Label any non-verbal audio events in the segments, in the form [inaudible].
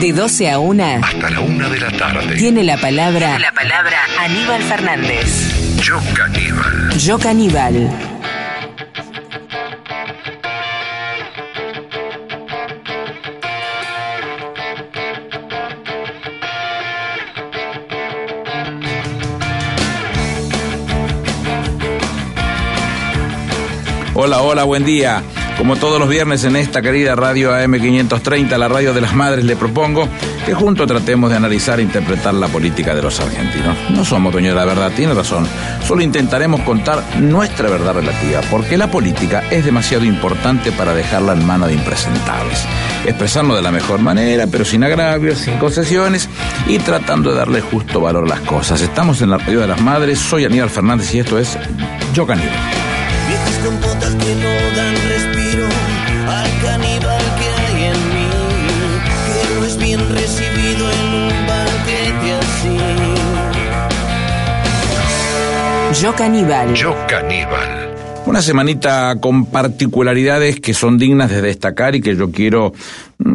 De 12 a 1. Hasta la una de la tarde. Tiene la palabra. la palabra Aníbal Fernández. Yo caníbal. Yo caníbal. Hola, hola, buen día. Como todos los viernes en esta querida radio AM530, la radio de las madres, le propongo que juntos tratemos de analizar e interpretar la política de los argentinos. No somos dueños de la verdad, tiene razón. Solo intentaremos contar nuestra verdad relativa, porque la política es demasiado importante para dejarla en manos de impresentables. Expresarnos de la mejor manera, pero sin agravios, sin concesiones y tratando de darle justo valor a las cosas. Estamos en la radio de las madres, soy Aníbal Fernández y esto es Yo Caníbal. Al caníbal que hay en mí, que no es bien recibido en un banquete así. Yo caníbal. Yo caníbal. Una semanita con particularidades que son dignas de destacar y que yo quiero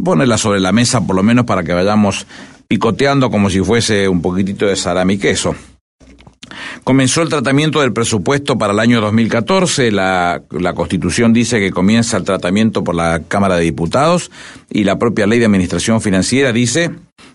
ponerla sobre la mesa por lo menos para que vayamos picoteando como si fuese un poquitito de salami queso. Comenzó el tratamiento del presupuesto para el año 2014. La, la Constitución dice que comienza el tratamiento por la Cámara de Diputados y la propia Ley de Administración Financiera dice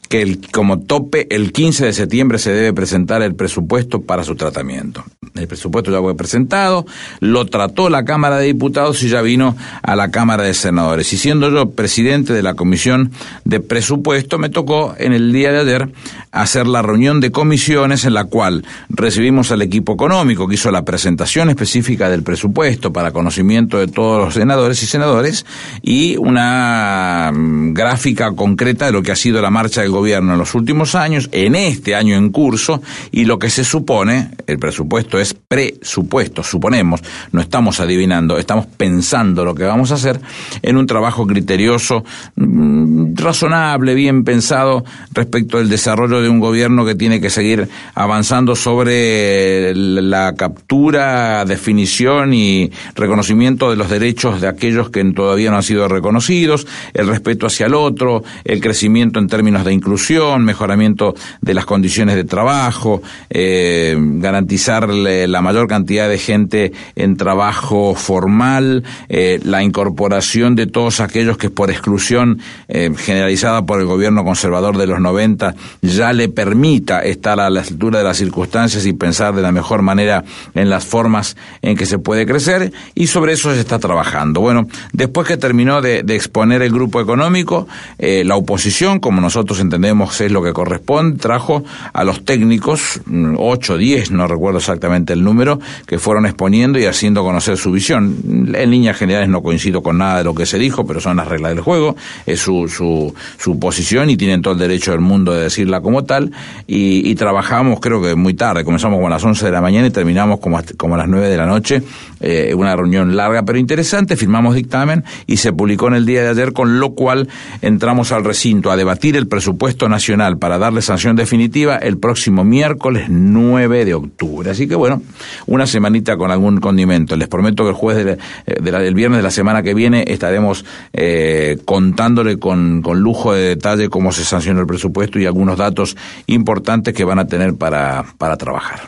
que el, como tope el 15 de septiembre se debe presentar el presupuesto para su tratamiento. El presupuesto ya fue presentado, lo trató la Cámara de Diputados y ya vino a la Cámara de Senadores. Y siendo yo presidente de la Comisión de Presupuesto, me tocó en el día de ayer hacer la reunión de comisiones en la cual recibimos al equipo económico que hizo la presentación específica del presupuesto para conocimiento de todos los senadores y senadores y una mm, gráfica concreta de lo que ha sido la marcha del gobierno en los últimos años, en este año en curso, y lo que se supone, el presupuesto es presupuesto, suponemos, no estamos adivinando, estamos pensando lo que vamos a hacer en un trabajo criterioso, mm, razonable, bien pensado respecto del desarrollo de un gobierno que tiene que seguir avanzando sobre la captura, definición y reconocimiento de los derechos de aquellos que todavía no han sido reconocidos, el respeto hacia el otro, el crecimiento en términos de inclusión, mejoramiento de las condiciones de trabajo, eh, garantizar la mayor cantidad de gente en trabajo formal, eh, la incorporación de todos aquellos que por exclusión eh, generalizada por el gobierno conservador de los 90 ya le permita estar a la altura de las circunstancias y pensar de la mejor manera en las formas en que se puede crecer y sobre eso se está trabajando. Bueno, después que terminó de, de exponer el grupo económico, la oposición, como nosotros entendemos es lo que corresponde, trajo a los técnicos, 8 o 10, no recuerdo exactamente el número, que fueron exponiendo y haciendo conocer su visión. En líneas generales no coincido con nada de lo que se dijo, pero son las reglas del juego, es su, su, su posición y tienen todo el derecho del mundo de decirla como tal. Y, y trabajamos creo que muy tarde, comenzamos como a las 11 de la mañana y terminamos como, como a las 9 de la noche, eh, una reunión larga pero interesante, firmamos dictamen y se publicó en el día de ayer, con lo cual entramos al recinto a debatir el presupuesto nacional para darle sanción definitiva el próximo miércoles 9 de octubre. Así que bueno, una semanita con algún condimento. Les prometo que el jueves del viernes de la semana que viene estaremos eh, contándole con, con lujo de detalle cómo se sancionó el presupuesto y algunos datos importantes que van a tener para, para trabajar.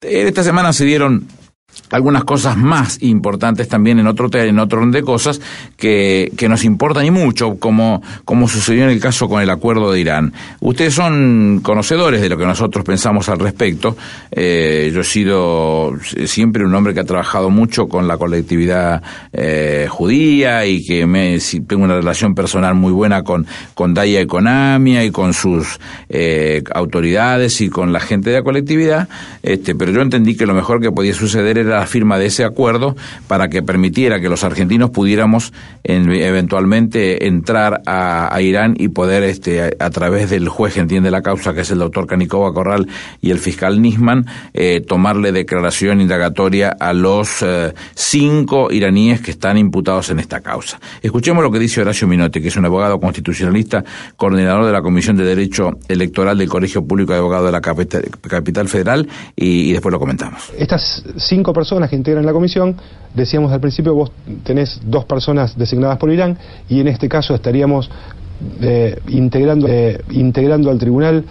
Esta semana se dieron algunas cosas más importantes también en otro en otro orden de cosas que, que nos importan y mucho, como, como sucedió en el caso con el acuerdo de Irán. Ustedes son conocedores de lo que nosotros pensamos al respecto. Eh, yo he sido siempre un hombre que ha trabajado mucho con la colectividad eh, judía y que me, tengo una relación personal muy buena con, con Daya Economia y con sus eh, autoridades y con la gente de la colectividad, este, pero yo entendí que lo mejor que podía suceder era la firma de ese acuerdo para que permitiera que los argentinos pudiéramos eventualmente entrar a, Irán y poder, este, a, través del juez que entiende la causa, que es el doctor Canicova Corral y el fiscal Nisman, eh, tomarle declaración indagatoria a los eh, cinco iraníes que están imputados en esta causa. Escuchemos lo que dice Horacio Minotti, que es un abogado constitucionalista, coordinador de la Comisión de Derecho Electoral del Colegio Público de Abogados de la Capital, Federal, y, y después lo comentamos. Estas cinco personas que integran la comisión, decíamos al principio, vos tenés dos personas designadas por Irán y en este caso estaríamos eh, integrando, eh, integrando al tribunal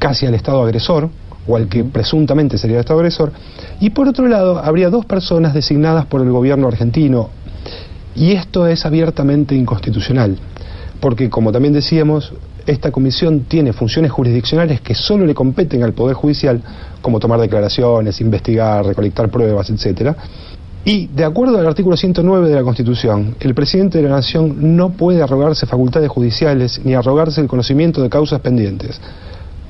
casi al Estado agresor, o al que presuntamente sería el Estado agresor, y por otro lado habría dos personas designadas por el gobierno argentino, y esto es abiertamente inconstitucional, porque como también decíamos, esta comisión tiene funciones jurisdiccionales que solo le competen al Poder Judicial, como tomar declaraciones, investigar, recolectar pruebas, etcétera. Y, de acuerdo al artículo 109 de la Constitución, el presidente de la Nación no puede arrogarse facultades judiciales ni arrogarse el conocimiento de causas pendientes.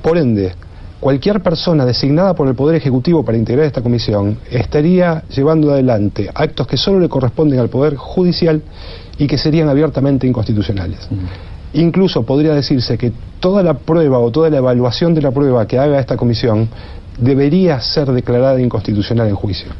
Por ende, cualquier persona designada por el Poder Ejecutivo para integrar esta comisión estaría llevando adelante actos que solo le corresponden al Poder Judicial y que serían abiertamente inconstitucionales. Incluso podría decirse que toda la prueba o toda la evaluación de la prueba que haga esta comisión debería ser declarada inconstitucional en juicio.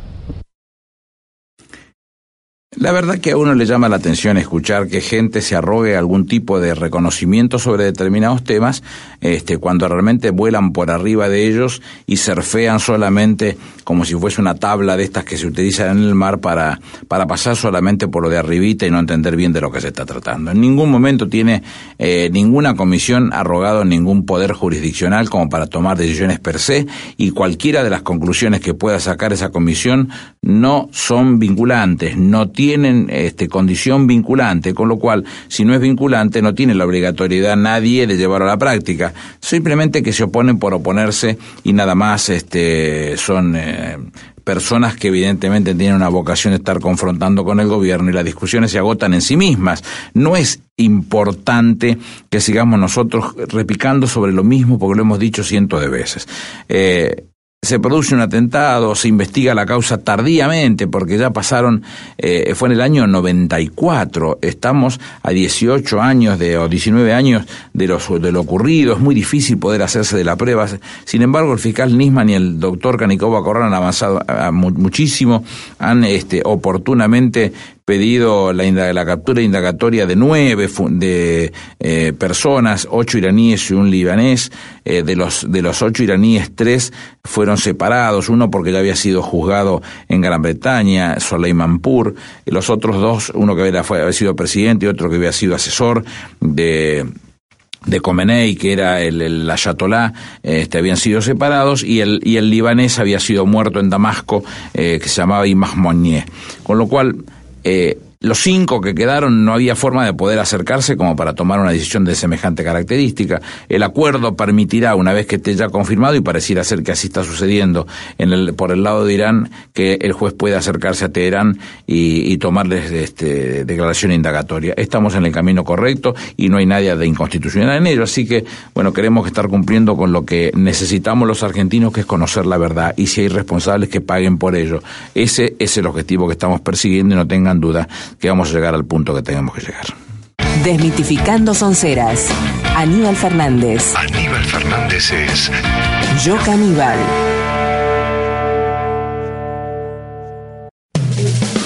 La verdad que a uno le llama la atención escuchar que gente se arrogue algún tipo de reconocimiento sobre determinados temas, este, cuando realmente vuelan por arriba de ellos y surfean solamente como si fuese una tabla de estas que se utilizan en el mar para, para pasar solamente por lo de arribita y no entender bien de lo que se está tratando. En ningún momento tiene eh, ninguna comisión arrogado ningún poder jurisdiccional como para tomar decisiones per se y cualquiera de las conclusiones que pueda sacar esa comisión no son vinculantes, no tienen tienen este, condición vinculante, con lo cual, si no es vinculante, no tiene la obligatoriedad nadie de llevarlo a la práctica. Simplemente que se oponen por oponerse y nada más este, son eh, personas que evidentemente tienen una vocación de estar confrontando con el gobierno y las discusiones se agotan en sí mismas. No es importante que sigamos nosotros repicando sobre lo mismo porque lo hemos dicho cientos de veces. Eh, se produce un atentado, se investiga la causa tardíamente, porque ya pasaron, eh, fue en el año 94, estamos a 18 años de, o 19 años de, de lo ocurrido, es muy difícil poder hacerse de la prueba. Sin embargo, el fiscal Nisman y el doctor Canicova Corral han avanzado muchísimo, han este, oportunamente pedido la, la captura indagatoria de nueve de eh, personas, ocho iraníes y un libanés. Eh, de los de los ocho iraníes, tres fueron separados, uno porque ya había sido juzgado en Gran Bretaña, Soleimanpur, y los otros dos, uno que había, fue, había sido presidente y otro que había sido asesor de de Khomeini, que era el, el ayatolá, este, habían sido separados y el, y el libanés había sido muerto en Damasco, eh, que se llamaba Monnier. Con lo cual, eh, los cinco que quedaron no había forma de poder acercarse como para tomar una decisión de semejante característica. El acuerdo permitirá, una vez que esté ya confirmado, y pareciera ser que así está sucediendo en el, por el lado de Irán, que el juez pueda acercarse a Teherán y, tomarles este, declaración indagatoria. Estamos en el camino correcto y no hay nadie de inconstitucional en ello. Así que, bueno, queremos estar cumpliendo con lo que necesitamos los argentinos, que es conocer la verdad. Y si hay responsables, que paguen por ello. Ese es el objetivo que estamos persiguiendo y no tengan duda que vamos a llegar al punto que tenemos que llegar. Desmitificando Sonceras. Aníbal Fernández. Aníbal Fernández es Yo Caníbal.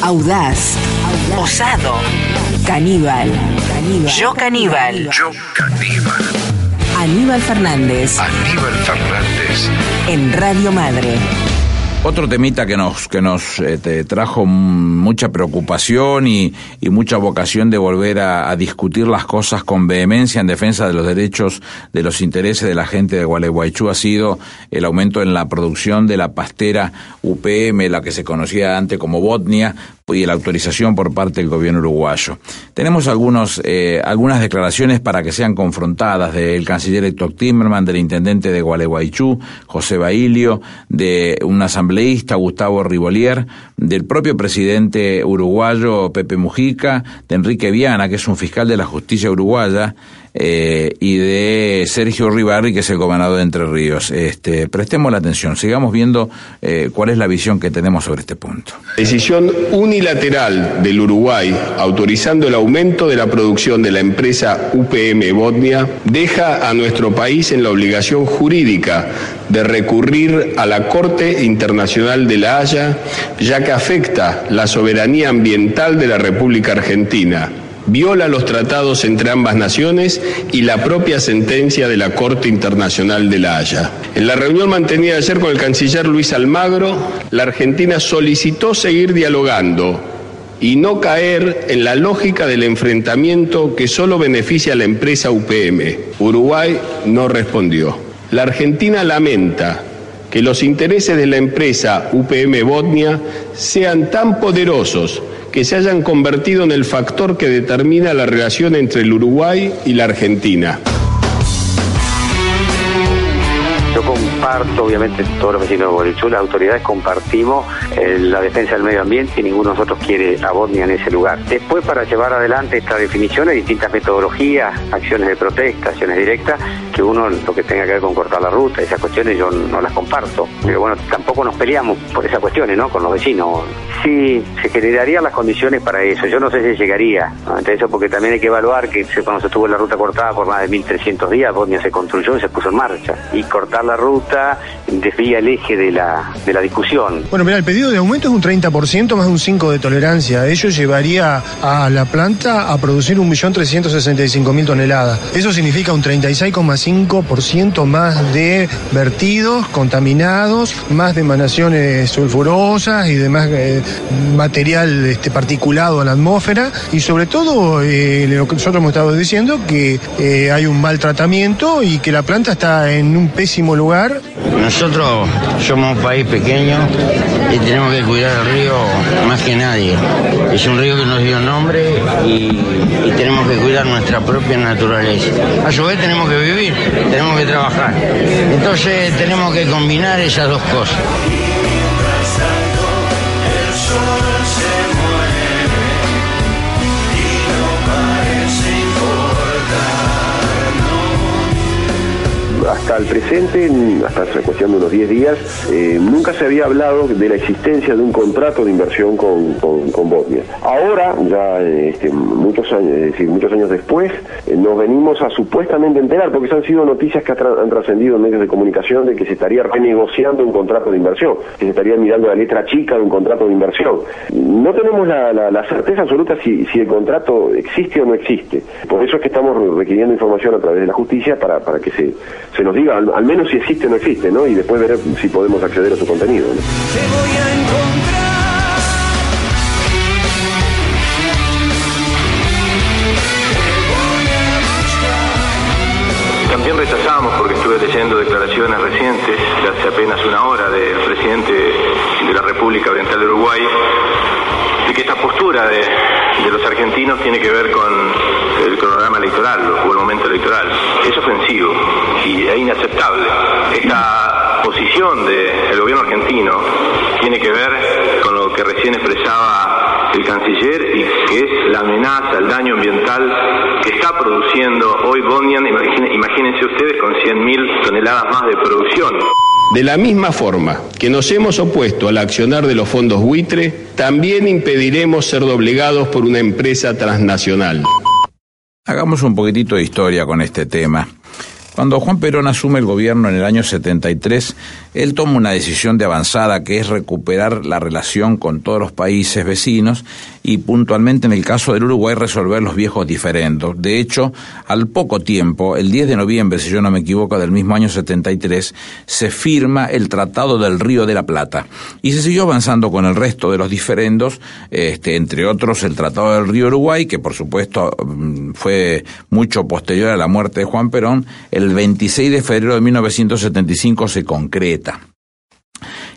Audaz. Osado. Caníbal. Yo Caníbal. Yo Caníbal. Aníbal Fernández. Aníbal Fernández. En Radio Madre. Otro temita que nos, que nos este, trajo mucha preocupación y, y, mucha vocación de volver a, a, discutir las cosas con vehemencia en defensa de los derechos, de los intereses de la gente de Gualeguaychú ha sido el aumento en la producción de la pastera UPM, la que se conocía antes como Botnia, y la autorización por parte del gobierno uruguayo. Tenemos algunos, eh, algunas declaraciones para que sean confrontadas del canciller Héctor Timmerman, del intendente de Gualeguaychú, José Bailio, de un Gustavo Rivolier, del propio presidente uruguayo, Pepe Mujica, de Enrique Viana, que es un fiscal de la justicia uruguaya, eh, y de Sergio Ribarri, que es el gobernador de Entre Ríos. Este, prestemos la atención, sigamos viendo eh, cuál es la visión que tenemos sobre este punto. Decisión unilateral del Uruguay autorizando el aumento de la producción de la empresa UPM Botnia deja a nuestro país en la obligación jurídica de recurrir a la Corte Internacional de la Haya, ya que afecta la soberanía ambiental de la República Argentina viola los tratados entre ambas naciones y la propia sentencia de la Corte Internacional de la Haya. En la reunión mantenida ayer con el canciller Luis Almagro, la Argentina solicitó seguir dialogando y no caer en la lógica del enfrentamiento que solo beneficia a la empresa UPM. Uruguay no respondió. La Argentina lamenta que los intereses de la empresa UPM Botnia sean tan poderosos que se hayan convertido en el factor que determina la relación entre el Uruguay y la Argentina. Yo comparto, obviamente, todos los vecinos de Borichú, las autoridades compartimos la defensa del medio ambiente y ninguno de nosotros quiere a Bosnia en ese lugar. Después, para llevar adelante esta definición, hay distintas metodologías, acciones de protesta, acciones directas, que uno lo que tenga que ver con cortar la ruta, esas cuestiones yo no las comparto. Pero bueno, tampoco nos peleamos por esas cuestiones, ¿no? Con los vecinos. Sí, se generarían las condiciones para eso. Yo no sé si llegaría. Entre eso, porque también hay que evaluar que cuando se tuvo la ruta cortada por más de 1.300 días, Bosnia se construyó y se puso en marcha. Y cortar la ruta desvía el eje de la, de la discusión. Bueno, mira, el pedido de aumento es un 30% más un 5% de tolerancia. Ello llevaría a la planta a producir 1.365.000 toneladas. Eso significa un 36,5% más de vertidos contaminados, más de emanaciones sulfurosas y demás eh, material este, particulado a la atmósfera. Y sobre todo, eh, lo que nosotros hemos estado diciendo, que eh, hay un mal tratamiento y que la planta está en un pésimo lugar. Nosotros somos un país pequeño y tenemos que cuidar el río más que nadie. Es un río que nos dio nombre y, y tenemos que cuidar nuestra propia naturaleza. A su vez tenemos que vivir, tenemos que trabajar. Entonces tenemos que combinar esas dos cosas. Hasta el presente, hasta esa cuestión de unos 10 días, eh, nunca se había hablado de la existencia de un contrato de inversión con, Bosnia. Ahora, ya eh, este, muchos años, después, eh, nos venimos a supuestamente enterar, porque han sido noticias que han trascendido en medios de comunicación de que se estaría renegociando un contrato de inversión, que se estaría mirando la letra chica de un contrato de inversión. No tenemos la, certeza absoluta si, el contrato existe o no existe. Por eso es que estamos requiriendo información a través de la justicia para, para que se, se nos diga al, al menos si existe o no existe, ¿no? Y después ver si podemos acceder a su contenido. ¿no? También rechazamos, porque estuve leyendo declaraciones recientes, de hace apenas una hora, del presidente de la República Oriental de Uruguay, de que esta postura de, de los argentinos tiene que ver con el cronograma electoral o el momento electoral. Es ofensivo y es inaceptable. Esta posición del gobierno argentino tiene que ver con lo que recién expresaba el canciller y que es la amenaza, el daño ambiental que está produciendo hoy imagine- imagínense ustedes con 100.000 toneladas más de producción. De la misma forma que nos hemos opuesto al accionar de los fondos buitre, también impediremos ser doblegados por una empresa transnacional. Hagamos un poquitito de historia con este tema. Cuando Juan Perón asume el gobierno en el año 73, él toma una decisión de avanzada que es recuperar la relación con todos los países vecinos y puntualmente en el caso del Uruguay resolver los viejos diferendos. De hecho, al poco tiempo, el 10 de noviembre, si yo no me equivoco, del mismo año 73, se firma el Tratado del Río de la Plata y se siguió avanzando con el resto de los diferendos, este, entre otros el Tratado del Río Uruguay, que por supuesto mm, fue mucho posterior a la muerte de Juan Perón, 26 de febrero de 1975 se concreta.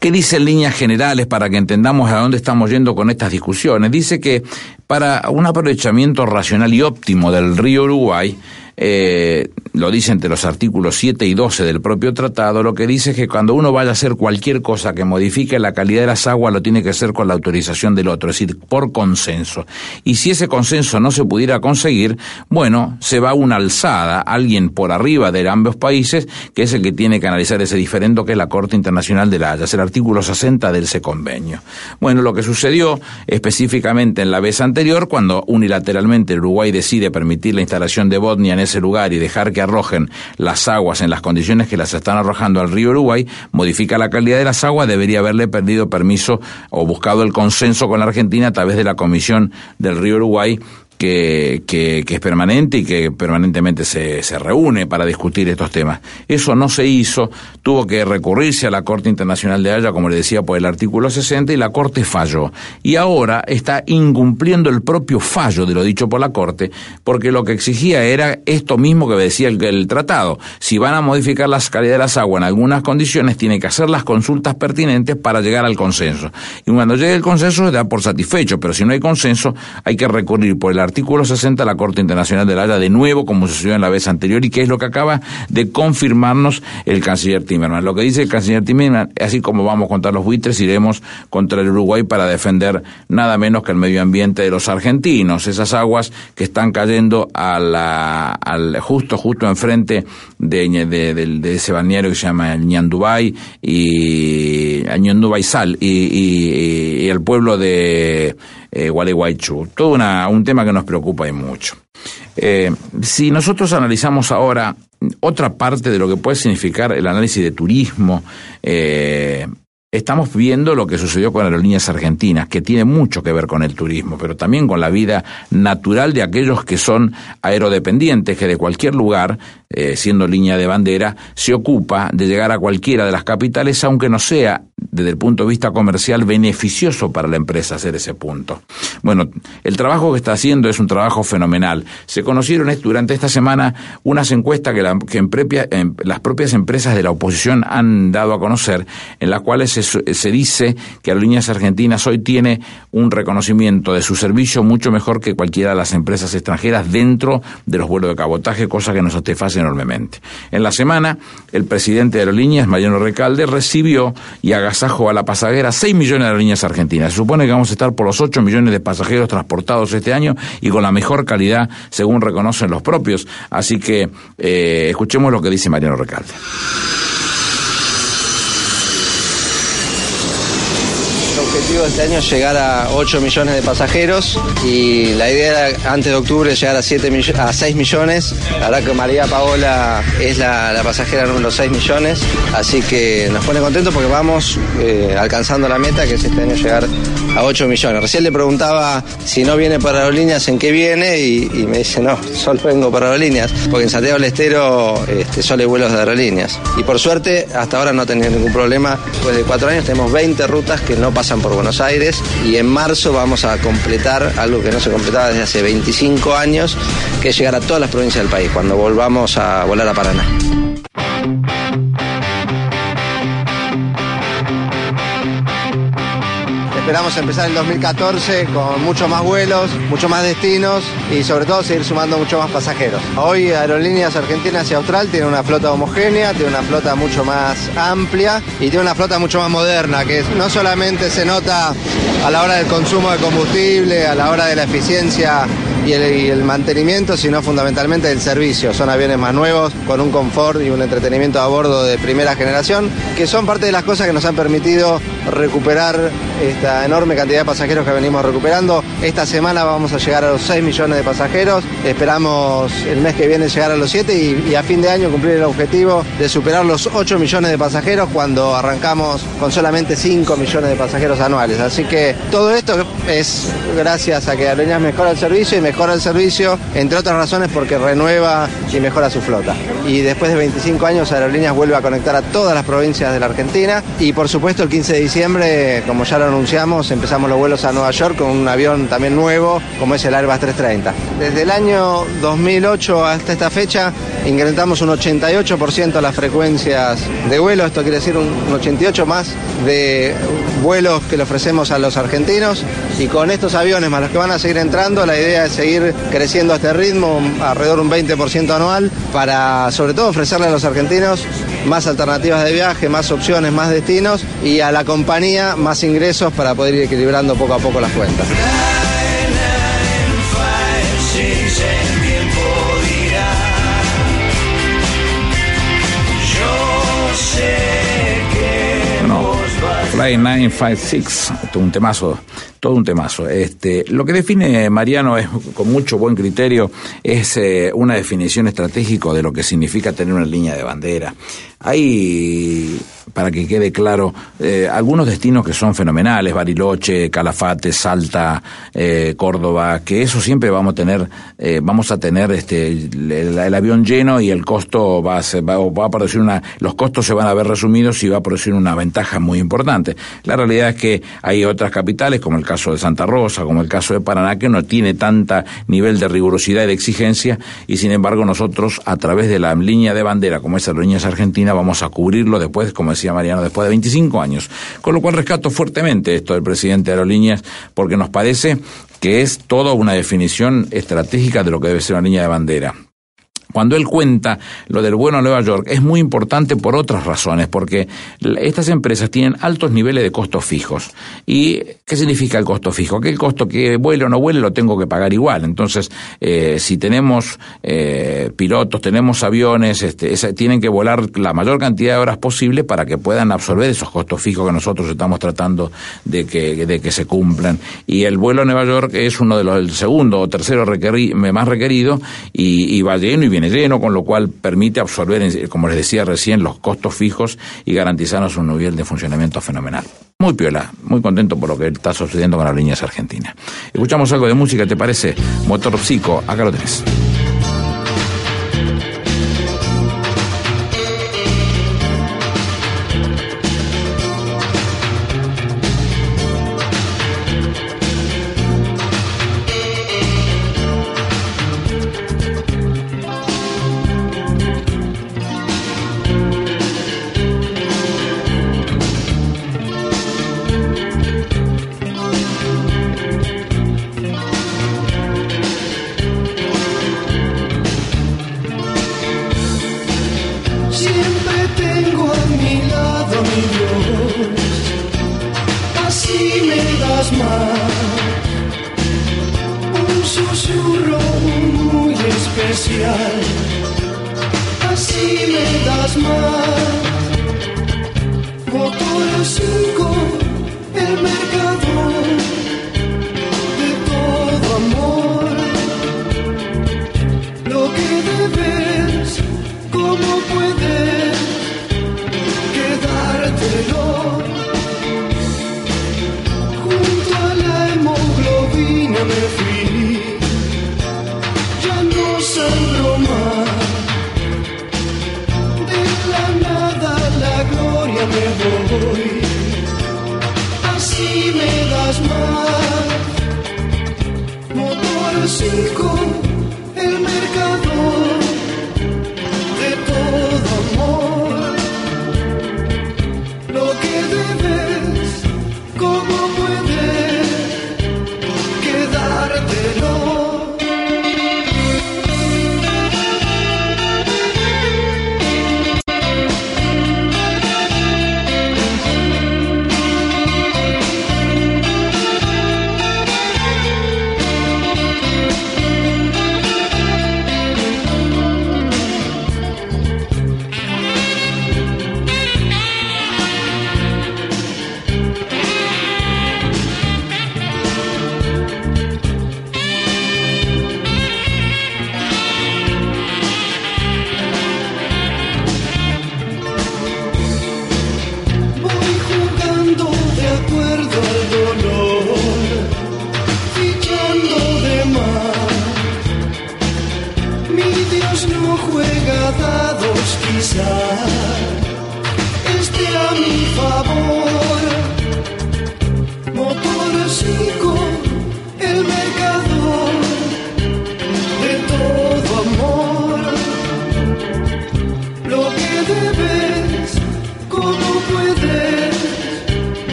¿Qué dice en líneas generales para que entendamos a dónde estamos yendo con estas discusiones? Dice que para un aprovechamiento racional y óptimo del río Uruguay, eh, lo dice entre los artículos 7 y 12 del propio tratado, lo que dice es que cuando uno vaya a hacer cualquier cosa que modifique la calidad de las aguas, lo tiene que hacer con la autorización del otro, es decir, por consenso. Y si ese consenso no se pudiera conseguir, bueno, se va a una alzada, alguien por arriba de ambos países, que es el que tiene que analizar ese diferendo, que es la Corte Internacional de la Haya, es el artículo 60 del ese convenio. Bueno, lo que sucedió específicamente en la vez anterior, cuando unilateralmente Uruguay decide permitir la instalación de Botnia en ese lugar y dejar que arrojen las aguas en las condiciones que las están arrojando al río Uruguay, modifica la calidad de las aguas, debería haberle perdido permiso o buscado el consenso con la Argentina a través de la Comisión del río Uruguay que, que, que, es permanente y que permanentemente se, se, reúne para discutir estos temas. Eso no se hizo, tuvo que recurrirse a la Corte Internacional de Haya, como le decía, por el artículo 60, y la Corte falló. Y ahora está incumpliendo el propio fallo de lo dicho por la Corte, porque lo que exigía era esto mismo que decía el, tratado. Si van a modificar la calidad de las aguas en algunas condiciones, tiene que hacer las consultas pertinentes para llegar al consenso. Y cuando llegue el consenso se da por satisfecho, pero si no hay consenso, hay que recurrir por el artículo 60 a la Corte Internacional de la Haya de nuevo, como sucedió en la vez anterior, y que es lo que acaba de confirmarnos el canciller Timerman. Lo que dice el canciller Timerman, así como vamos contra los buitres, iremos contra el Uruguay para defender nada menos que el medio ambiente de los argentinos, esas aguas que están cayendo a la, al, justo, justo enfrente de, de, de, de ese balneario que se llama el Ñandubay y Ñandubay Sal y el pueblo de eh, Gualeguaychú. Todo un tema que nos preocupa y mucho. Eh, si nosotros analizamos ahora otra parte de lo que puede significar el análisis de turismo, eh, estamos viendo lo que sucedió con Aerolíneas Argentinas, que tiene mucho que ver con el turismo, pero también con la vida natural de aquellos que son aerodependientes, que de cualquier lugar, eh, siendo línea de bandera, se ocupa de llegar a cualquiera de las capitales, aunque no sea desde el punto de vista comercial beneficioso para la empresa hacer ese punto. Bueno, el trabajo que está haciendo es un trabajo fenomenal. Se conocieron durante esta semana unas encuestas que, la, que las propias empresas de la oposición han dado a conocer, en las cuales se, se dice que Aerolíneas Argentinas hoy tiene un reconocimiento de su servicio mucho mejor que cualquiera de las empresas extranjeras dentro de los vuelos de cabotaje, cosa que nos satisface enormemente. En la semana, el presidente de Aerolíneas, Mariano Recalde, recibió y agasajo a la pasajera 6 millones de aerolíneas argentinas. Se supone que vamos a estar por los 8 millones de pasajeros transportados este año y con la mejor calidad, según reconocen los propios. Así que eh, escuchemos lo que dice Mariano Recalde. Este año llegar a 8 millones de pasajeros y la idea era antes de octubre llegar a, 7 a 6 millones. La verdad que María Paola es la, pasajera número 6 millones, así que nos pone contentos porque vamos eh, alcanzando la meta que es este año llegar a 8 millones. Recién le preguntaba si no viene para aerolíneas, en qué viene y, me dice no, solo vengo para aerolíneas, porque en Santiago del Estero este, solo hay vuelos de aerolíneas. Y por suerte hasta ahora no he tenido ningún problema. Después de cuatro años tenemos 20 rutas que no pasan por Buenos Aires y en marzo vamos a completar algo que no se completaba desde hace 25 años, que es llegar a todas las provincias del país, cuando volvamos a volar a Paraná. Esperamos empezar el 2014 con muchos más vuelos, muchos más destinos y sobre todo seguir sumando mucho más pasajeros. Hoy Aerolíneas Argentinas y Austral tiene una flota homogénea, tiene una flota mucho más amplia y tiene una flota mucho más moderna, que no solamente se nota a la hora del consumo de combustible, a la hora de la eficiencia y el, y el, mantenimiento, sino fundamentalmente el servicio. Son aviones más nuevos, con un confort y un entretenimiento a bordo de primera generación, que son parte de las cosas que nos han permitido recuperar esta enorme cantidad de pasajeros que venimos recuperando. Esta semana vamos a llegar a los 6 millones de pasajeros. Esperamos el mes que viene llegar a los 7 y, a fin de año cumplir el objetivo de superar los 8 millones de pasajeros cuando arrancamos con solamente 5 millones de pasajeros anuales. Así que todo esto es gracias a que Aerolíneas mejora el servicio y mejora el servicio, entre otras razones porque renueva y mejora su flota. Y después de 25 años Aerolíneas vuelve a conectar a todas las provincias de la Argentina y por supuesto el 15 de diciembre, como ya lo anunciamos, empezamos los vuelos a Nueva York con un avión también nuevo como es el Airbus 330. Desde el año 2008 hasta esta fecha incrementamos un 88% las frecuencias de vuelo, esto quiere decir un 88 más de vuelos que le ofrecemos a los argentinos y con estos aviones más los que van a seguir entrando, la idea es seguir creciendo a este ritmo, alrededor de un 20% anual, para sobre todo ofrecerle a los argentinos más alternativas de viaje, más opciones, más destinos y a la compañía más ingresos para poder ir equilibrando poco a poco las cuentas. Fly 956, todo un temazo, todo un temazo. Este, lo que define Mariano es con mucho buen criterio es eh, una definición estratégica de lo que significa tener una línea de bandera. Hay para que quede claro, eh, algunos destinos que son fenomenales, Bariloche, Calafate, Salta, eh, Córdoba, que eso siempre vamos a tener, eh, vamos a tener este el, avión lleno y el costo va a, ser, va, va, a producir una, los costos se van a ver resumidos y va a producir una ventaja muy importante. La realidad es que hay otras capitales, como el caso de Santa Rosa, como el caso de Paraná, que no tiene tanta nivel de rigurosidad y de exigencia, y sin embargo nosotros, a través de la línea de bandera, como es Aerolíneas Argentina, vamos a cubrirlo después, como decía Mariano, después de 25 años. Con lo cual rescato fuertemente esto del presidente de Aerolíneas, porque nos parece que es toda una definición estratégica de lo que debe ser una línea de bandera. Cuando él cuenta lo del vuelo a Nueva York, es muy importante por otras razones, porque estas empresas tienen altos niveles de costos fijos. ¿Y qué significa el costo fijo? Que el costo que vuele o no vuele lo tengo que pagar igual. Entonces, eh, si tenemos eh, pilotos, tenemos aviones, este, esa, tienen que volar la mayor cantidad de horas posible para que puedan absorber esos costos fijos que nosotros estamos tratando de que, de que se cumplan. Y el vuelo a Nueva York es uno de los, segundo o tercero más requerido y, y va lleno y viene lleno, con lo cual permite absorber, como les decía recién, los costos fijos y garantizarnos un nivel de funcionamiento fenomenal. Muy piola, muy contento por lo que está sucediendo con las líneas argentinas. Escuchamos algo de música, ¿te parece? Motor Psico, acá lo tenés. coming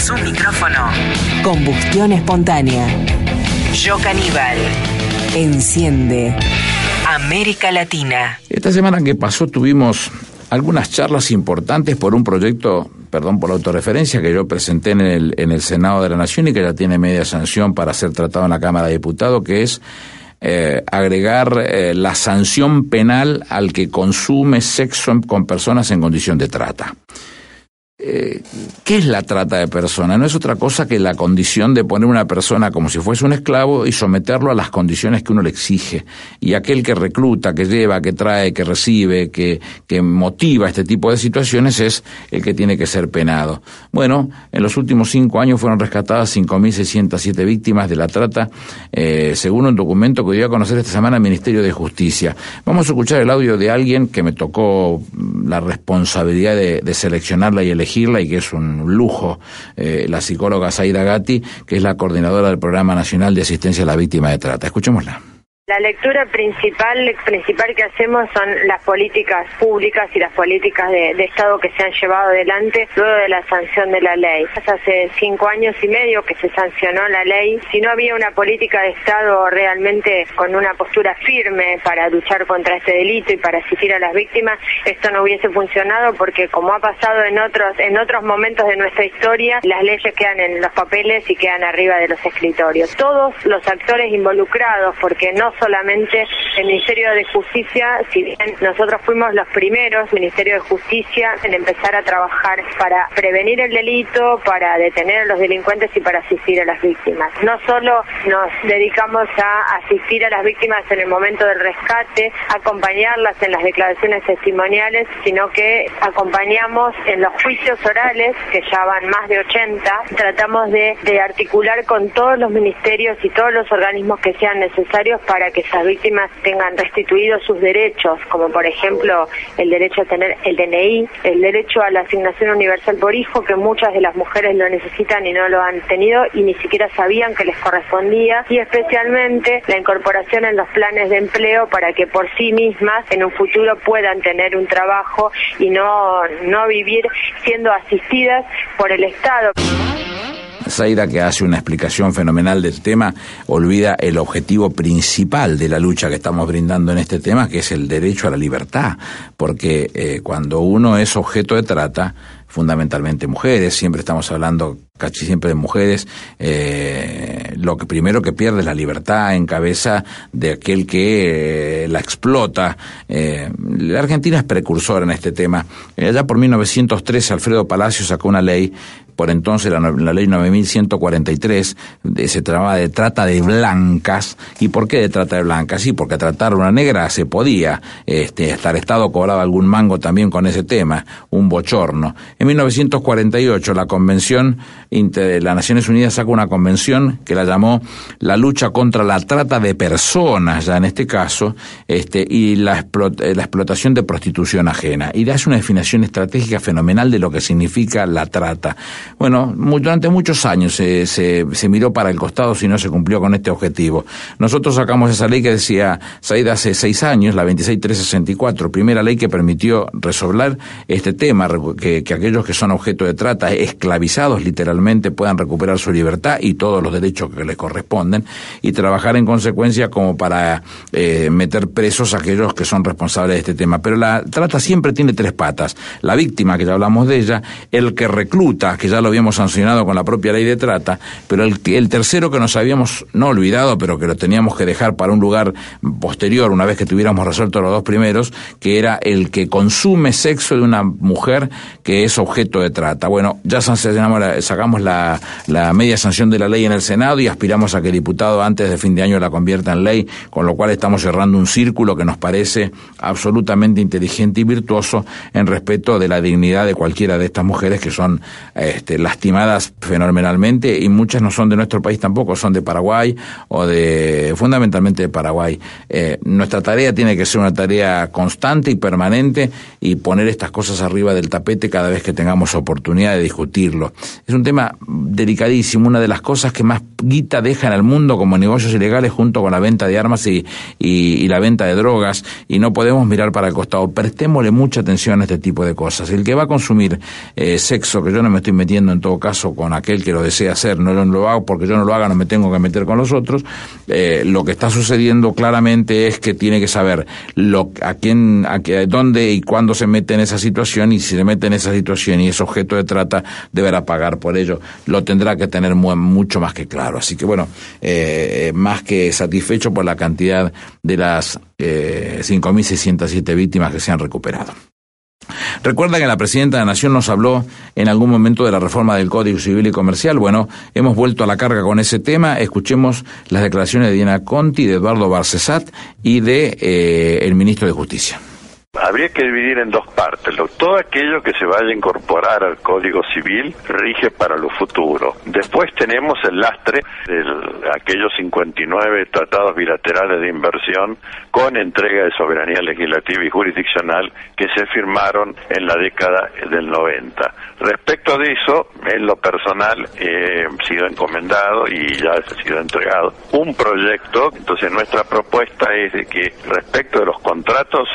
Más un micrófono. Combustión espontánea. Yo Caníbal. Enciende. América Latina. Esta semana que pasó tuvimos algunas charlas importantes por un proyecto, perdón por la autorreferencia, que yo presenté en el, en el Senado de la Nación y que ya tiene media sanción para ser tratado en la Cámara de Diputados, que es eh, agregar eh, la sanción penal al que consume sexo con personas en condición de trata. Eh, ¿Qué es la trata de personas? No es otra cosa que la condición de poner una persona como si fuese un esclavo y someterlo a las condiciones que uno le exige. Y aquel que recluta, que lleva, que trae, que recibe, que, que motiva este tipo de situaciones es el que tiene que ser penado. Bueno, en los últimos cinco años fueron rescatadas 5.607 víctimas de la trata, eh, según un documento que dio a conocer esta semana el Ministerio de Justicia. Vamos a escuchar el audio de alguien que me tocó la responsabilidad de, de seleccionarla y y que es un lujo, eh, la psicóloga Zaida Gatti, que es la coordinadora del Programa Nacional de Asistencia a la Víctima de Trata. Escuchémosla. La lectura principal, principal que hacemos son las políticas públicas y las políticas de, Estado que se han llevado adelante luego de la sanción de la ley. Hace cinco años y medio que se sancionó la ley. Si no había una política de Estado realmente con una postura firme para luchar contra este delito y para asistir a las víctimas, esto no hubiese funcionado porque como ha pasado en otros, en otros momentos de nuestra historia, las leyes quedan en los papeles y quedan arriba de los escritorios. Todos los actores involucrados, porque no solamente el Ministerio de Justicia, si bien nosotros fuimos los primeros, Ministerio de Justicia, en empezar a trabajar para prevenir el delito, para detener a los delincuentes y para asistir a las víctimas. No solo nos dedicamos a asistir a las víctimas en el momento del rescate, acompañarlas en las declaraciones testimoniales, sino que acompañamos en los juicios orales, que ya van más de 80, tratamos de, de articular con todos los ministerios y todos los organismos que sean necesarios para que esas víctimas tengan restituidos sus derechos, como por ejemplo el derecho a tener el DNI, el derecho a la asignación universal por hijo, que muchas de las mujeres lo necesitan y no lo han tenido y ni siquiera sabían que les correspondía, y especialmente la incorporación en los planes de empleo para que por sí mismas en un futuro puedan tener un trabajo y no, no vivir siendo asistidas por el Estado. Zaira, que hace una explicación fenomenal del tema, olvida el objetivo principal de la lucha que estamos brindando en este tema, que es el derecho a la libertad. Porque eh, cuando uno es objeto de trata, fundamentalmente mujeres, siempre estamos hablando casi siempre de mujeres, eh, lo que primero que pierde es la libertad en cabeza de aquel que eh, la explota. la Argentina es precursora en este tema. allá por 1913 Alfredo Palacio sacó una ley por entonces la, la ley 9143 se trataba de trata de blancas. ¿Y por qué de trata de blancas? Sí, porque tratar a una negra se podía. Este, hasta el Estado cobraba algún mango también con ese tema, un bochorno. En 1948 la Convención las Naciones Unidas sacó una convención que la llamó la lucha contra la trata de personas, ya en este caso, este, y la, eh, la explotación de prostitución ajena. Y hace una definición estratégica fenomenal de lo que significa la trata. Bueno, durante muchos años se, se, miró para el costado si no se cumplió con este objetivo. Nosotros sacamos esa ley que decía Saida hace seis años, la 26364, primera ley que permitió resolver este tema, que, que aquellos que son objeto de trata, esclavizados literalmente, puedan recuperar su libertad y todos los derechos que les corresponden, y trabajar en consecuencia como para eh, meter presos a aquellos que son responsables de este tema. Pero la trata siempre tiene tres patas. La víctima, que ya hablamos de ella, el que recluta, que ya lo habíamos sancionado con la propia ley de trata, pero el, el tercero que nos habíamos no olvidado, pero que lo teníamos que dejar para un lugar posterior, una vez que tuviéramos resuelto los dos primeros, que era el que consume sexo de una mujer que es objeto de trata. Bueno, ya sacamos la, media sanción de la ley en el Senado y aspiramos a que el diputado antes de fin de año la convierta en ley, con lo cual estamos cerrando un círculo que nos parece absolutamente inteligente y virtuoso en respeto de la dignidad de cualquiera de estas mujeres que son este, lastimadas fenomenalmente y muchas no son de nuestro país tampoco, son de Paraguay o de fundamentalmente de Paraguay. Eh, nuestra tarea tiene que ser una tarea constante y permanente y poner estas cosas arriba del tapete cada vez que tengamos oportunidad de discutirlo. Es un tema delicadísimo, una de las cosas que más guita deja en el mundo como negocios ilegales junto con la venta de armas y, la venta de drogas y no podemos mirar para el costado. Prestémosle mucha atención a este tipo de cosas. El que va a consumir eh, sexo, que yo no me estoy metiendo en todo caso con aquel que lo desea hacer, no no lo hago porque yo no lo haga, no me tengo que meter con los otros. Eh, lo que está sucediendo claramente es que tiene que saber lo, a quién, a qué, dónde y cuándo se mete en esa situación y si se mete en esa situación y es objeto de trata, deberá pagar por ello. Lo tendrá que tener mucho más que claro. Así que bueno, eh, más que satisfecho por la cantidad de las eh, 5.607 víctimas que se han recuperado. Recuerda que la presidenta de la Nación nos habló en algún momento de la reforma del Código Civil y Comercial. Bueno, hemos vuelto a la carga con ese tema. Escuchemos las declaraciones de Diana Conti, de Eduardo Barcesat y de eh, el ministro de Justicia. Habría que dividir en dos partes. Todo aquello que se vaya a incorporar al Código Civil rige para lo futuro. Después tenemos el lastre de aquellos 59 tratados bilaterales de inversión con entrega de soberanía legislativa y jurisdiccional que se firmaron en la década del 90. Respecto de eso, en lo personal he sido encomendado y ya ha sido entregado un proyecto. Entonces nuestra propuesta es de que respecto de los contratos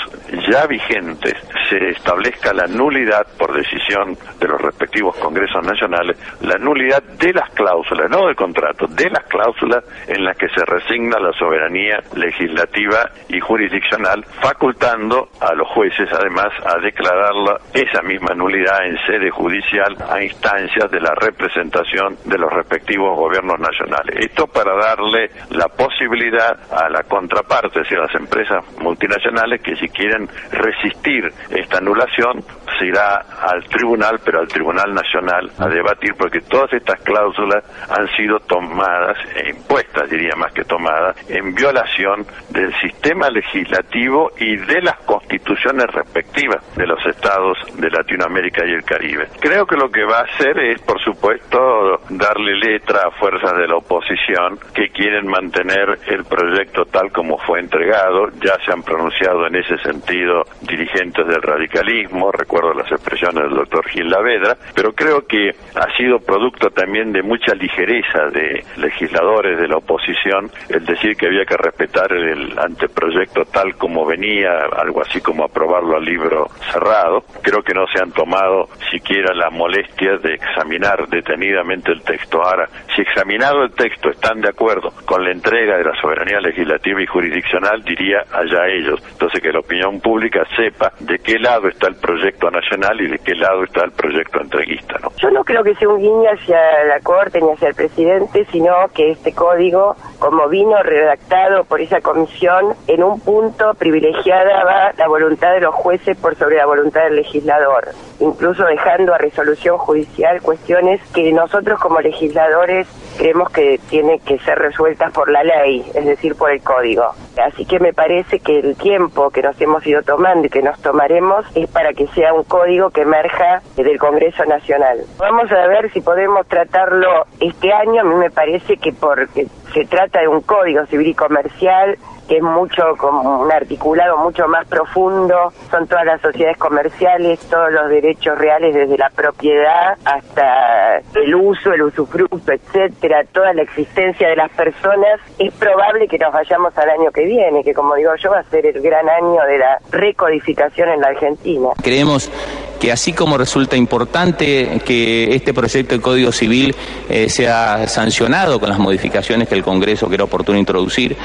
ya vigentes se establezca la nulidad por decisión de los respectivos congresos nacionales, la nulidad de las cláusulas, no del contrato, de las cláusulas en las que se resigna la soberanía legislativa y jurisdiccional, facultando a los jueces además a declararla esa misma nulidad en sede judicial a instancias de la representación de los respectivos gobiernos nacionales. Esto para darle la posibilidad a la contraparte, es decir, a las empresas multinacionales que si quieren resistir esta anulación, se irá al tribunal, pero al Tribunal Nacional, a debatir, porque todas estas cláusulas han sido tomadas, e impuestas, diría más que tomadas, en violación del sistema legislativo y de las constituciones respectivas de los estados de Latinoamérica y el Caribe. Creo que lo que va a hacer es, por supuesto, darle letra a fuerzas de la oposición que quieren mantener el proyecto tal como fue entregado. Ya se han pronunciado en ese sentido dirigentes del radicalismo, recuerdo las expresiones del doctor Gil Lavedra, pero creo que ha sido producto también de mucha ligereza de legisladores de la oposición el decir que había que respetar el anteproyecto tal como venía, algo así como aprobarlo al libro cerrado. Creo que no se han tomado siquiera la molestia de examinar detenidamente el texto. Ahora, si examinado el texto están de acuerdo con la entrega de la soberanía legislativa y jurisdiccional, diría allá ellos. Entonces que la opinión pública sepa de qué lado está el proyecto nacional y de qué lado está el proyecto entreguista. ¿no? Yo no creo que sea un guiño hacia la Corte ni hacia el presidente, sino que este código, como vino redactado por esa comisión, en un punto privilegiada va la voluntad de los jueces por sobre la voluntad del legislador, incluso dejando a resolución judicial cuestiones que nosotros como legisladores creemos que tienen que ser resueltas por la ley, es decir, por el código. Así que me parece que el tiempo que nos hemos ido tomando y que nos tomaremos es para que sea un código que emerja del Congreso Nacional. Vamos a ver si podemos tratarlo este año. A mí me parece que porque se trata de un código civil y comercial que es mucho como un articulado mucho más profundo, son todas las sociedades comerciales, todos los derechos reales desde la propiedad hasta el uso, el usufructo, etcétera, toda la existencia de las personas, es probable que nos vayamos al año que viene, que como digo yo va a ser el gran año de la recodificación en la Argentina. Creemos que así como resulta importante que este proyecto de Código Civil eh, sea sancionado con las modificaciones que el Congreso quiera oportuno introducir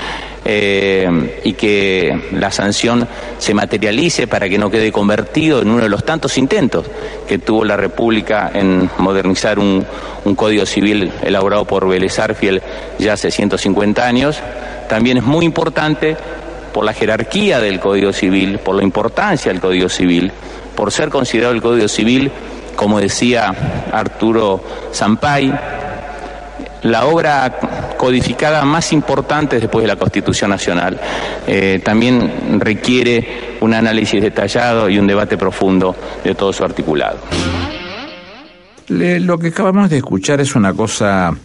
eh, y que la sanción se materialice para que no quede convertido en uno de los tantos intentos que tuvo la República en modernizar un, un Código Civil elaborado por Vélez Arfiel ya hace 150 años, también es muy importante por la jerarquía del Código Civil, por la importancia del Código Civil, por ser considerado el Código Civil, como decía Arturo Zampay, la obra codificada más importante después de la Constitución Nacional. Eh, también requiere un análisis detallado y un debate profundo de todo su articulado. Lo que acabamos de escuchar es una cosa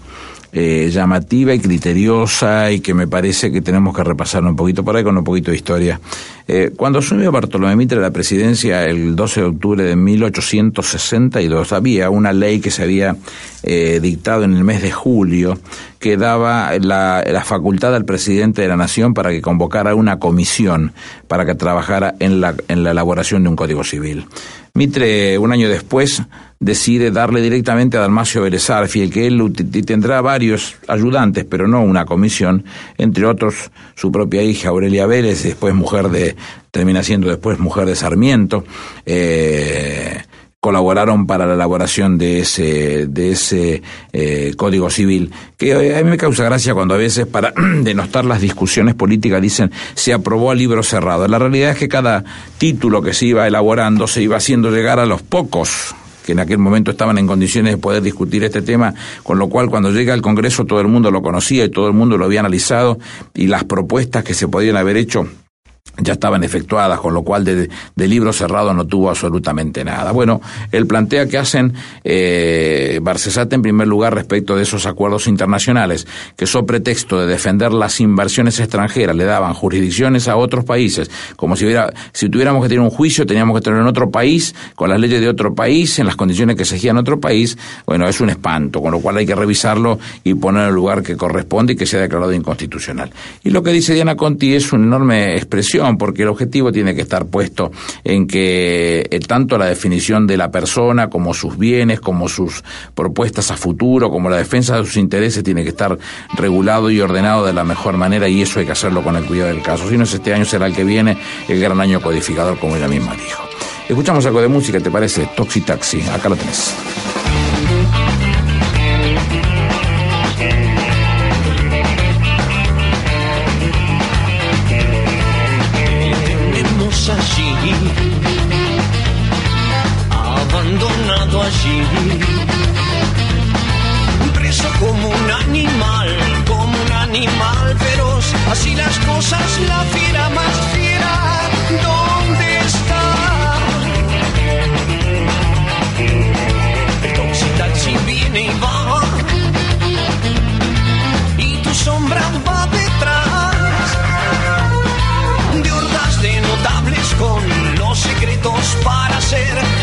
eh, llamativa y criteriosa y que me parece que tenemos que repasar un poquito por ahí con un poquito de historia. Eh, cuando asumió Bartolomé Mitre la presidencia el 12 de octubre de 1862, había una ley que se había eh, dictado en el mes de julio que daba la, facultad al presidente de la Nación para que convocara una comisión para que trabajara en la, en la elaboración de un código civil. Mitre, un año después, decide darle directamente a Dalmacio Vélez Arfiel, que él tendrá varios ayudantes, pero no una comisión, entre otros su propia hija Aurelia Vélez, después mujer de, termina siendo después mujer de Sarmiento, eh, colaboraron para la elaboración de ese, de ese eh, código civil, que eh, a mí me causa gracia cuando a veces para [clears throat] denostar las discusiones políticas dicen se aprobó a libro cerrado. La realidad es que cada título que se iba elaborando se iba haciendo llegar a los pocos que en aquel momento estaban en condiciones de poder discutir este tema, con lo cual cuando llega al Congreso todo el mundo lo conocía y todo el mundo lo había analizado y las propuestas que se podían haber hecho ya estaban efectuadas, con lo cual de, de libro cerrado no tuvo absolutamente nada. Bueno, él plantea que hacen eh, Barcesate en primer lugar respecto de esos acuerdos internacionales, que so pretexto de defender las inversiones extranjeras le daban jurisdicciones a otros países, como si hubiera, si tuviéramos que tener un juicio teníamos que tenerlo en otro país, con las leyes de otro país, en las condiciones que exigían otro país, bueno, es un espanto, con lo cual hay que revisarlo y poner en el lugar que corresponde y que sea declarado inconstitucional. Y lo que dice Diana Conti es una enorme expresión, porque el objetivo tiene que estar puesto en que eh, tanto la definición de la persona como sus bienes, como sus propuestas a futuro, como la defensa de sus intereses tiene que estar regulado y ordenado de la mejor manera y eso hay que hacerlo con el cuidado del caso. Si no es este año, será el que viene, el gran año codificador, como ella misma dijo. Escuchamos algo de música, ¿te parece? Toxi Taxi, acá lo tenés. Cosas, la fiera más fiera, ¿dónde está? El viene y va, y tu sombra va detrás de hordas de notables con los secretos para hacer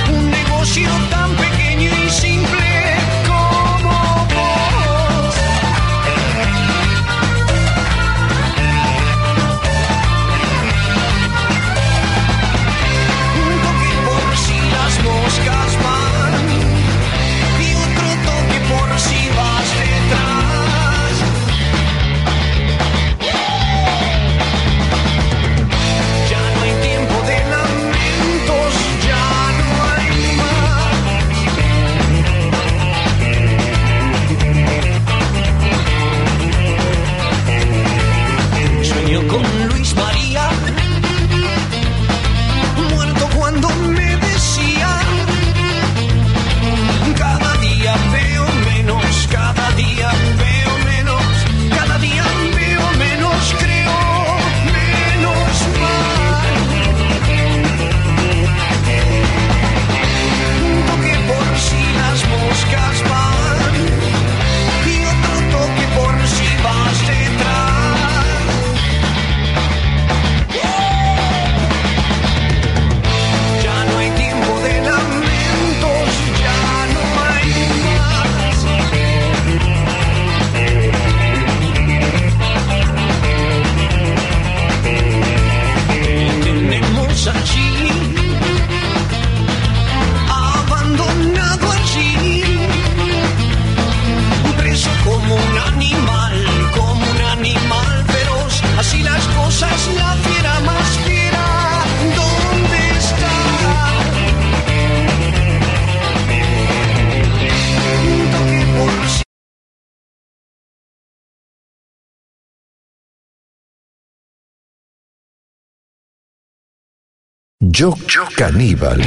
Yo, yo caníbal.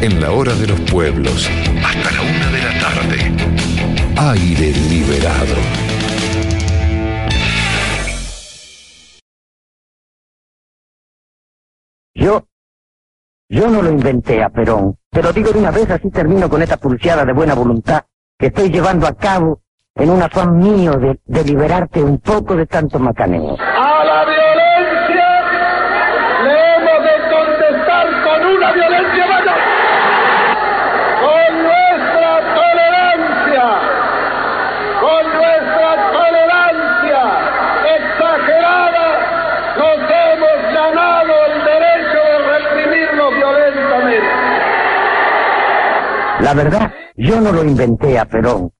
En la hora de los pueblos. Hasta la una de la tarde. Aire liberado. Yo, yo no lo inventé a Perón, pero digo de una vez así termino con esta pulseada de buena voluntad que estoy llevando a cabo en un afán mío de, de liberarte un poco de tanto macaneo. A la violencia le hemos de contestar con una violencia mayor. Con nuestra tolerancia. Con nuestra tolerancia. La verdad, yo no lo inventé a Perón,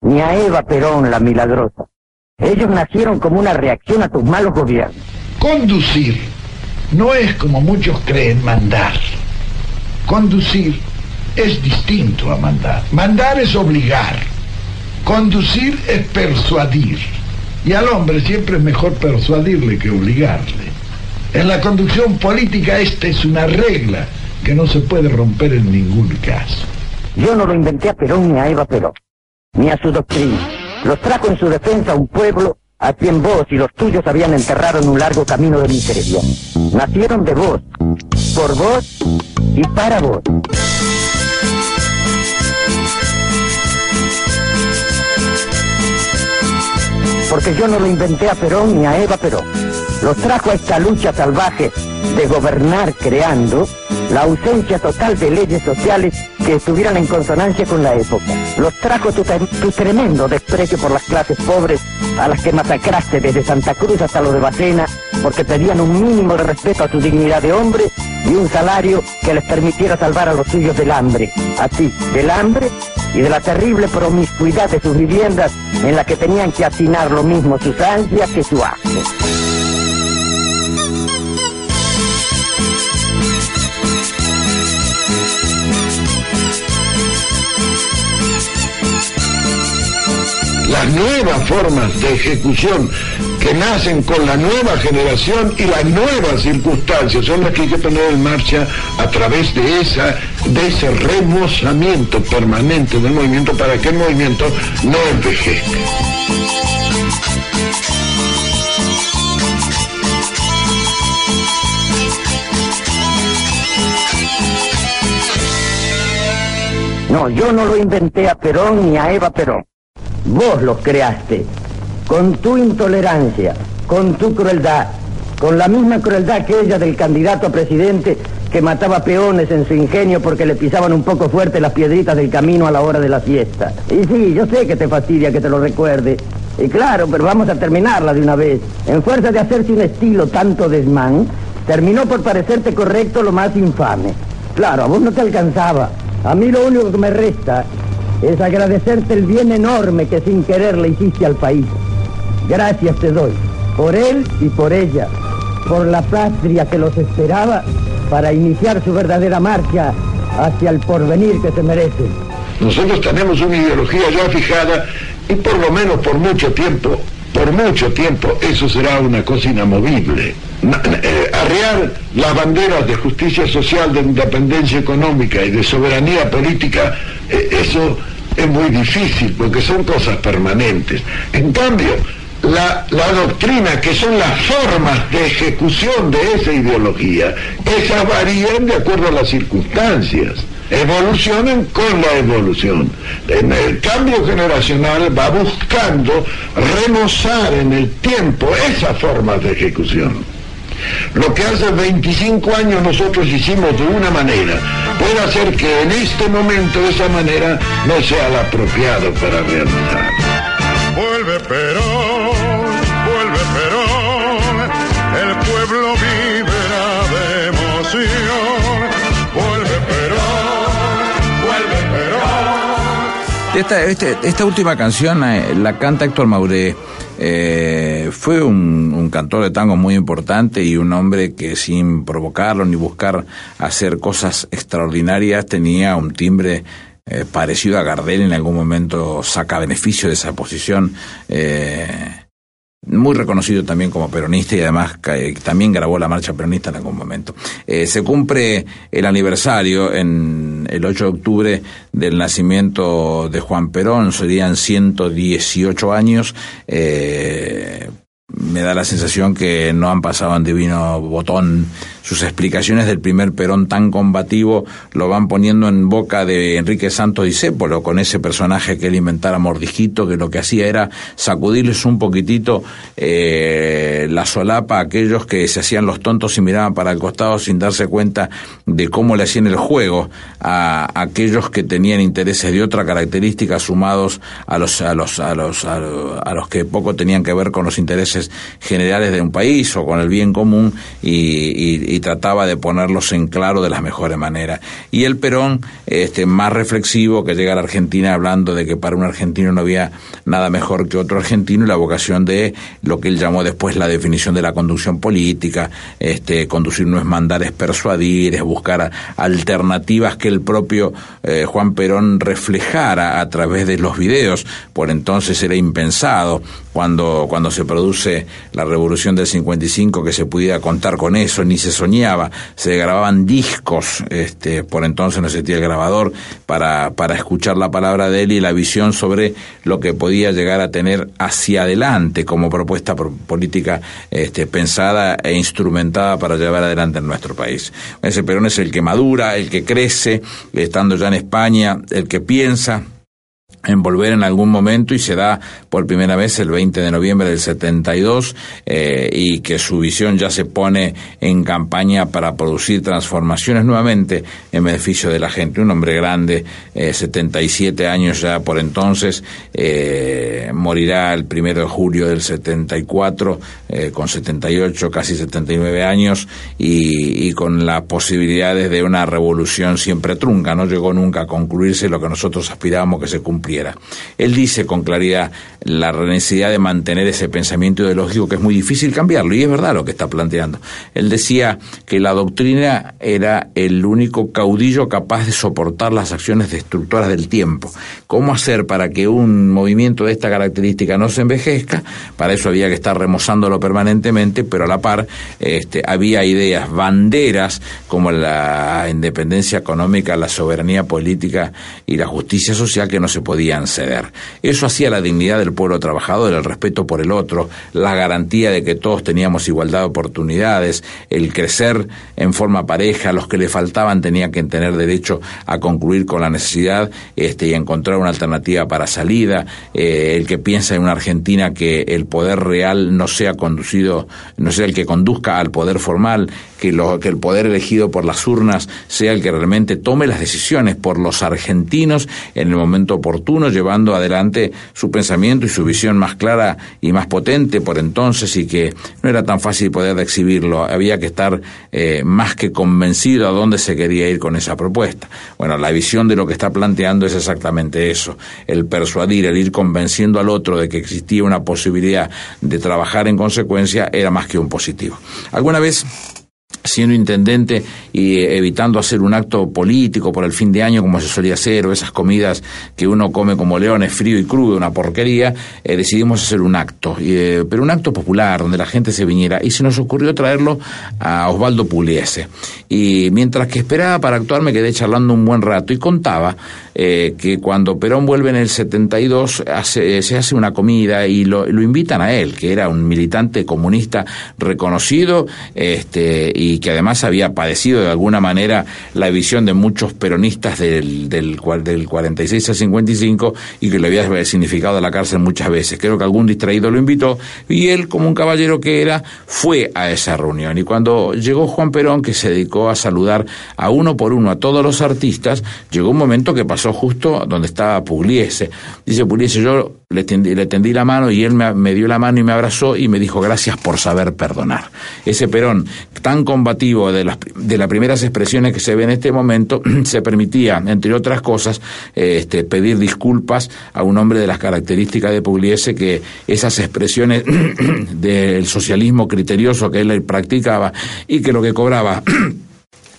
ni a Eva Perón la milagrosa. Ellos nacieron como una reacción a tus malos gobiernos. Conducir no es como muchos creen mandar. Conducir es distinto a mandar. Mandar es obligar. Conducir es persuadir. Y al hombre siempre es mejor persuadirle que obligarle. En la conducción política esta es una regla que no se puede romper en ningún caso. Yo no lo inventé a Perón ni a Eva Perón, ni a su doctrina. Los trajo en su defensa un pueblo a quien vos y los tuyos habían enterrado en un largo camino de miseria. Nacieron de vos, por vos y para vos. Porque yo no lo inventé a Perón ni a Eva Perón. Los trajo a esta lucha salvaje de gobernar creando la ausencia total de leyes sociales que estuvieran en consonancia con la época. Los trajo tu, tu, tremendo desprecio por las clases pobres a las que masacraste desde Santa Cruz hasta lo de Bacena, porque pedían un mínimo de respeto a su dignidad de hombre y un salario que les permitiera salvar a los suyos del hambre. Así, del hambre y de la terrible promiscuidad de sus viviendas en la que tenían que hacinar lo mismo sus ansias que su asco. Las nuevas formas de ejecución que nacen con la nueva generación y las nuevas circunstancias son las que hay que poner en marcha a través de esa de ese remozamiento permanente del movimiento para que el movimiento no envejezca. No, yo no lo inventé a Perón ni a Eva Perón. Vos lo creaste, con tu intolerancia, con tu crueldad, con la misma crueldad que ella del candidato a presidente que mataba peones en su ingenio porque le pisaban un poco fuerte las piedritas del camino a la hora de la siesta. Y sí, yo sé que te fastidia que te lo recuerde. Y claro, pero vamos a terminarla de una vez. En fuerza de hacerse un estilo tanto desmán, terminó por parecerte correcto lo más infame. Claro, a vos no te alcanzaba. A mí lo único que me resta es agradecerte el bien enorme que sin querer le hiciste al país. Gracias te doy, por él y por ella, por la patria que los esperaba para iniciar su verdadera marcha hacia el porvenir que se merecen. Nosotros tenemos una ideología ya fijada y por lo menos por mucho tiempo, por mucho tiempo, eso será una cosa inamovible. Eh, arrear las banderas de justicia social, de independencia económica y de soberanía política, eso es muy difícil porque son cosas permanentes. En cambio, la, doctrina, que son las formas de ejecución de esa ideología, esas varían de acuerdo a las circunstancias evolucionan con la evolución. En el cambio generacional va buscando remozar en el tiempo esas formas de ejecución. Lo que hace 25 años nosotros hicimos de una manera, puede hacer que en este momento esa manera no sea la apropiado para realizar. Vuelve Perón, vuelve Perón, el pueblo vibra de emoción. Vuelve Perón, vuelve Perón. Esta, este, esta última canción eh, la canta Héctor Mauré. Eh, fue un, cantor de tango muy importante y un hombre que sin provocarlo ni buscar hacer cosas extraordinarias tenía un timbre eh, parecido a Gardel en algún momento saca beneficio de esa posición eh, muy reconocido también como peronista y además eh, también grabó la marcha peronista en algún momento. Eh, se cumple el aniversario en el 8 de octubre del nacimiento de Juan Perón, serían 118 años. Eh, me da la sensación que no han pasado en divino botón. Sus explicaciones del primer Perón tan combativo lo van poniendo en boca de Enrique Santos Discépolo, con ese personaje que él inventara Mordijito, que lo que hacía era sacudirles un poquitito eh, la solapa a aquellos que se hacían los tontos y miraban para el costado sin darse cuenta de cómo le hacían el juego a, aquellos que tenían intereses de otra característica sumados a los, a los, a los, a los que poco tenían que ver con los intereses generales de un país o con el bien común y, y, trataba de ponerlos en claro de las mejores maneras. Y el Perón, este, más reflexivo, que llega a la Argentina hablando de que para un argentino no había nada mejor que otro argentino y la vocación de lo que él llamó después la definición de la conducción política, este, conducir no es mandar, es persuadir, es buscar alternativas que el propio eh, Juan Perón reflejara a través de los videos. Por entonces era impensado cuando, cuando se produce la revolución del 55 que se pudiera contar con eso, ni se soñaba, se grababan discos, este, por entonces no existía el grabador, para, para escuchar la palabra de él y la visión sobre lo que podía llegar a tener hacia adelante como propuesta política este, pensada e instrumentada para llevar adelante en nuestro país. Ese Perón es el que madura, el que crece, estando ya en España, el que piensa, en volver en algún momento y se da por primera vez el 20 de noviembre del 72 eh, y que su visión ya se pone en campaña para producir transformaciones nuevamente en beneficio de la gente. Un hombre grande, eh, 77 años ya por entonces, eh, morirá el primero de julio del 74 eh, con 78, casi 79 años y, y con las posibilidades de una revolución siempre trunca. No llegó nunca a concluirse lo que nosotros aspirábamos que se cumpliera él dice con claridad la necesidad de mantener ese pensamiento ideológico que es muy difícil cambiarlo, y es verdad lo que está planteando. Él decía que la doctrina era el único caudillo capaz de soportar las acciones destructoras del tiempo. ¿Cómo hacer para que un movimiento de esta característica no se envejezca? Para eso había que estar remozándolo permanentemente, pero a la par este, había ideas, banderas como la independencia económica, la soberanía política y la justicia social que no se podían ceder. Eso hacía la dignidad del pueblo trabajador, el respeto por el otro, la garantía de que todos teníamos igualdad de oportunidades, el crecer en forma pareja, los que le faltaban tenían que tener derecho a concluir con la necesidad este, y encontrar una alternativa para salida, eh, el que piensa en una Argentina que el poder real no sea conducido, no sea el que conduzca al poder formal, que, lo, que el poder elegido por las urnas sea el que realmente tome las decisiones por los argentinos en el momento oportuno, llevando adelante su pensamiento y su visión más clara y más potente por entonces y que no era tan fácil poder exhibirlo, había que estar eh, más que convencido a dónde se quería ir con esa propuesta. Bueno, la visión de lo que está planteando es exactamente eso, el persuadir, el ir convenciendo al otro de que existía una posibilidad de trabajar en consecuencia era más que un positivo. ¿Alguna vez siendo intendente y eh, evitando hacer un acto político por el fin de año como se solía hacer o esas comidas que uno come como leones frío y crudo una porquería eh, decidimos hacer un acto. Eh, pero un acto popular donde la gente se viniera. Y se nos ocurrió traerlo a Osvaldo Pugliese. Y mientras que esperaba para actuar me quedé charlando un buen rato y contaba que cuando Perón vuelve en el 72 hace, se hace una comida y lo, lo invitan a él que era un militante comunista reconocido este y que además había padecido de alguna manera la visión de muchos peronistas del, del, del 46 al 55 y que le había significado la cárcel muchas veces. Creo que algún distraído lo invitó y él, como un caballero que era, fue a esa reunión. Y cuando llegó Juan Perón, que se dedicó a saludar a uno por uno a todos los artistas, llegó un momento que pasó justo donde estaba Pugliese. Dice Pugliese, yo le tendí, le tendí la mano y él me, me, dio la mano y me abrazó y me dijo gracias por saber perdonar. Ese Perón tan combativo de las, de las primeras expresiones que se ve en este momento [clears throat] se permitía, entre otras cosas, este, pedir disculpas a un hombre de las características de Pugliese que esas expresiones [clears throat] del socialismo criterioso que él practicaba y que lo que cobraba [clears throat]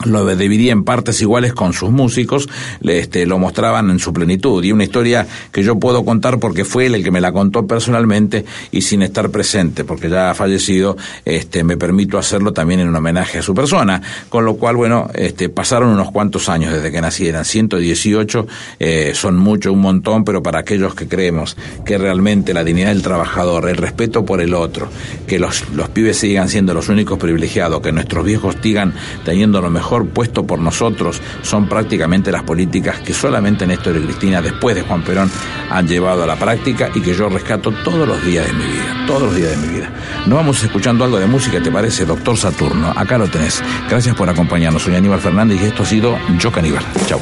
lo dividía en partes iguales con sus músicos, este, lo mostraban en su plenitud. Y una historia que yo puedo contar porque fue él el que me la contó personalmente y sin estar presente, porque ya ha fallecido, este, me permito hacerlo también en un homenaje a su persona. Con lo cual, bueno, este, pasaron unos cuantos años desde que nacieran, 118, eh, son mucho, un montón, pero para aquellos que creemos que realmente la dignidad del trabajador, el respeto por el otro, que los, los pibes sigan siendo los únicos privilegiados, que nuestros viejos sigan teniendo lo puesto por nosotros son prácticamente las políticas que solamente Néstor y Cristina, después de Juan Perón, han llevado a la práctica y que yo rescato todos los días de mi vida, todos los días de mi vida. Nos vamos escuchando algo de música, ¿te parece? Doctor Saturno, acá lo tenés. Gracias por acompañarnos. Soy Aníbal Fernández y esto ha sido Yo Caníbal. Chau.